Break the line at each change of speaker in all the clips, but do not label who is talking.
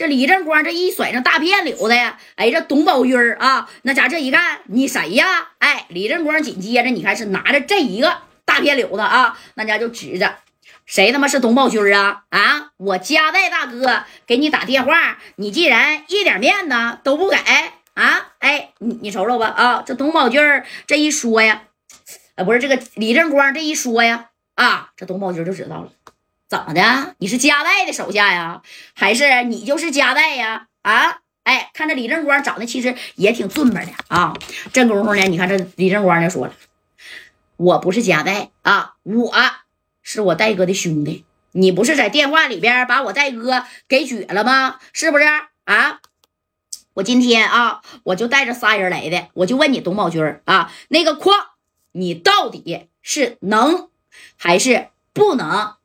这李正光这一甩上大片柳子呀，哎，这董宝军啊，那家这一看你谁呀？哎，李正光紧接着你看是拿着这一个大片柳子啊，那家就指着谁他妈是董宝军啊？啊，我家代大哥给你打电话，你既然一点面子都不给啊？哎，你你瞅瞅吧啊，这董宝军这一说呀，啊不是这个李正光这一说呀，啊，这董宝军就知道了。怎么的？你是加代的手下呀，还是你就是加代呀？啊，哎，看这李正光长得其实也挺俊吧的啊。这功夫呢，你看这李正光就说了：“我不是加代啊，我是我戴哥的兄弟。你不是在电话里边把我戴哥给撅了吗？是不是啊？我今天啊，我就带着仨人来的，我就问你，董宝军啊，那个矿你到底是能还是不能？”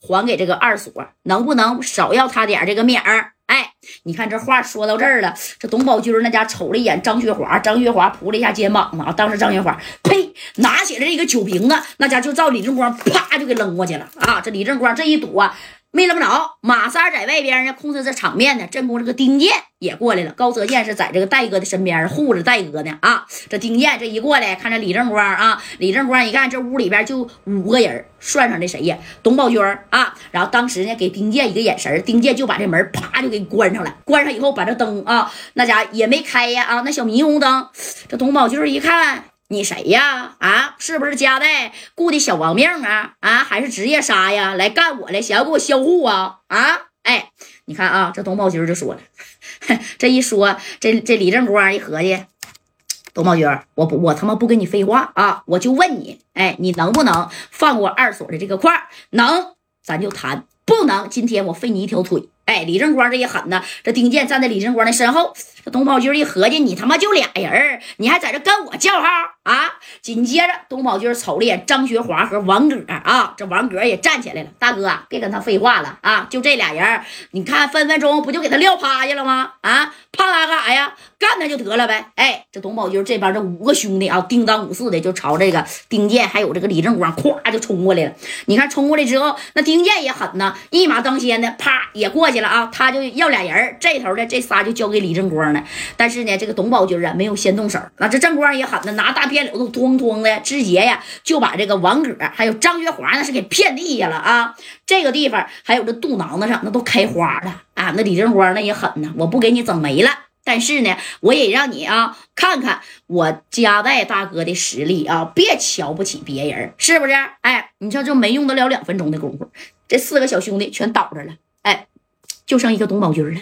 还给这个二锁，能不能少要他点这个面儿？哎，你看这话说到这儿了，这董宝军那家瞅了一眼张学华，张学华扑了一下肩膀子啊，当时张学华呸，拿起了这个酒瓶子，那家就照李正光啪就给扔过去了啊！这李正光这一躲。没扔着，马三在外边呢，控制着场面呢。正宫这个丁健也过来了，高泽健是在这个戴哥的身边护着戴哥呢。啊，这丁健这一过来，看着李正光啊，李正光一看，这屋里边就五个人，算上这谁呀？董宝军啊。然后当时呢，给丁健一个眼神，丁健就把这门啪就给关上了。关上以后，把这灯啊，那家也没开呀啊，那小霓虹灯。这董宝军一看。你谁呀？啊，是不是家代雇的小亡命啊？啊，还是职业杀呀？来干我来，想要给我销户啊？啊，哎，你看啊，这董宝军就说了，这一说，这这李正光一合计，董宝军，我不，我他妈不跟你废话啊，我就问你，哎，你能不能放过二所的这个块？能，咱就谈；不能，今天我废你一条腿。哎，李正光这一狠呢，这丁健站在李正光的身后。这董宝军一合计，你他妈就俩人你还在这跟我叫号啊？紧接着，董宝军瞅了眼张学华和王哥啊，这王哥也站起来了。大哥，别跟他废话了啊！就这俩人，你看分分钟不就给他撂趴下了吗？啊，怕他干啥呀？干他就得了呗！哎，这董宝军这边这五个兄弟啊，叮当五四的就朝这个丁健还有这个李正光，咵就冲过来了。你看冲过来之后，那丁健也狠呐，一马当先的，啪也过去。了啊，他就要俩人这头的这仨就交给李正光了。但是呢，这个董宝军啊没有先动手，那这正光也狠呢，拿大片柳子咣咣的直接呀就把这个王葛还有张学华那是给骗地下了啊。这个地方还有这肚囊子上那都开花了啊。那李正光那也狠呢，我不给你整没了，但是呢，我也让你啊看看我家代大哥的实力啊，别瞧不起别人，是不是？哎，你说就没用得了两分钟的功夫，这四个小兄弟全倒着了，哎。就剩一个董宝军了。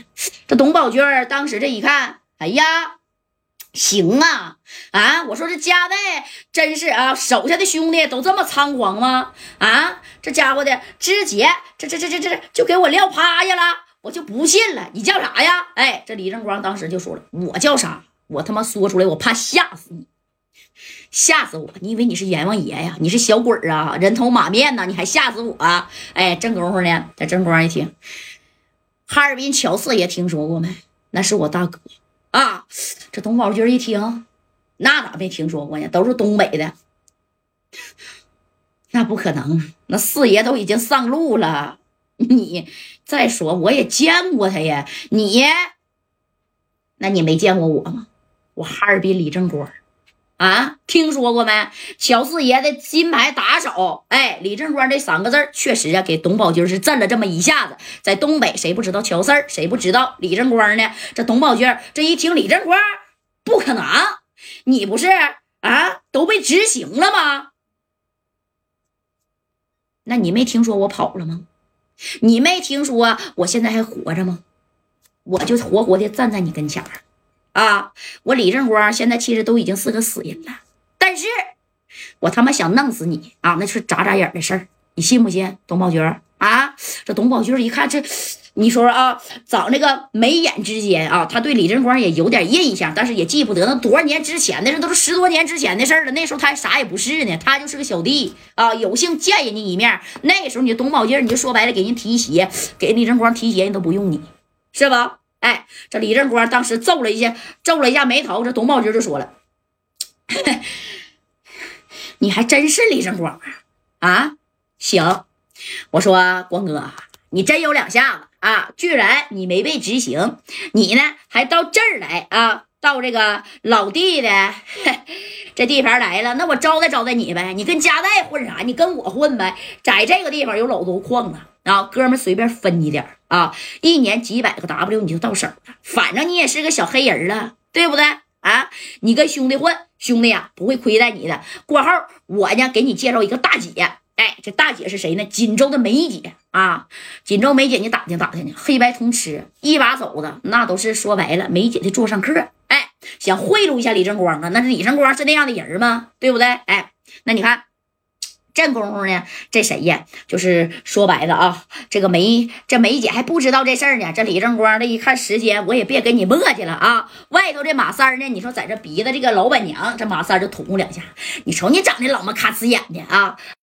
这董宝军当时这一看，哎呀，行啊啊！我说这家代真是啊，手下的兄弟都这么猖狂吗？啊，这家伙的直接这这这这这就给我撂趴下了，我就不信了。你叫啥呀？哎，这李正光当时就说了，我叫啥？我他妈说出来，我怕吓死你，吓死我！你以为你是阎王爷呀？你是小鬼啊？人头马面呐？你还吓死我？哎，正功夫呢，这正光一听。哈尔滨乔四爷听说过没？那是我大哥啊！这董宝军一听，那咋没听说过呢？都是东北的，那不可能。那四爷都已经上路了。你再说，我也见过他呀。你，那你没见过我吗？我哈尔滨李正光。啊，听说过没？乔四爷的金牌打手，哎，李正光这三个字确实啊，给董宝军是震了这么一下子。在东北，谁不知道乔四儿？谁不知道李正光呢？这董宝军这一听李正光，不可能，你不是啊，都被执行了吗？那你没听说我跑了吗？你没听说我现在还活着吗？我就活活的站在你跟前儿。啊！我李正光现在其实都已经是个死人了，但是我他妈想弄死你啊！那是眨眨眼的事儿，你信不信？董宝军啊，这董宝军一看这，你说啊，长那个眉眼之间啊，他对李正光也有点印象，但是也记不得那多少年之前的事，都是十多年之前的事了。那时候他还啥也不是呢，他就是个小弟啊，有幸见人家一面。那时候你董宝军，你就说白了，给人提鞋，给李正光提鞋，人都不用你，是吧？哎，这李正光当时皱了一下，皱了一下眉头。这董宝军就说了：“ 你还真是李正光啊？行，我说光哥，你真有两下子啊，居然你没被执行，你呢还到这儿来啊？到这个老弟的这地盘来了，那我招待招待你呗。你跟家代混啥？你跟我混呗。在这个地方有老多矿啊，啊，哥们随便分你点啊，一年几百个 W 你就到手了。反正你也是个小黑人了，对不对啊？你跟兄弟混，兄弟呀不会亏待你的。过后我呢给你介绍一个大姐。哎，这大姐是谁呢？锦州的梅姐啊，锦州梅姐，你打听打听去。黑白通吃，一把手的，那都是说白了，梅姐的座上客。哎，想贿赂一下李正光啊？那是李正光是那样的人吗？对不对？哎，那你看。这功夫呢，这谁呀？就是说白了啊，这个梅这梅姐还不知道这事儿呢。这李正光这一看时间，我也别跟你磨叽了啊。外头这马三呢，你说在这鼻子这个老板娘，这马三就捅两下。你瞅你长得老么咔呲眼的啊！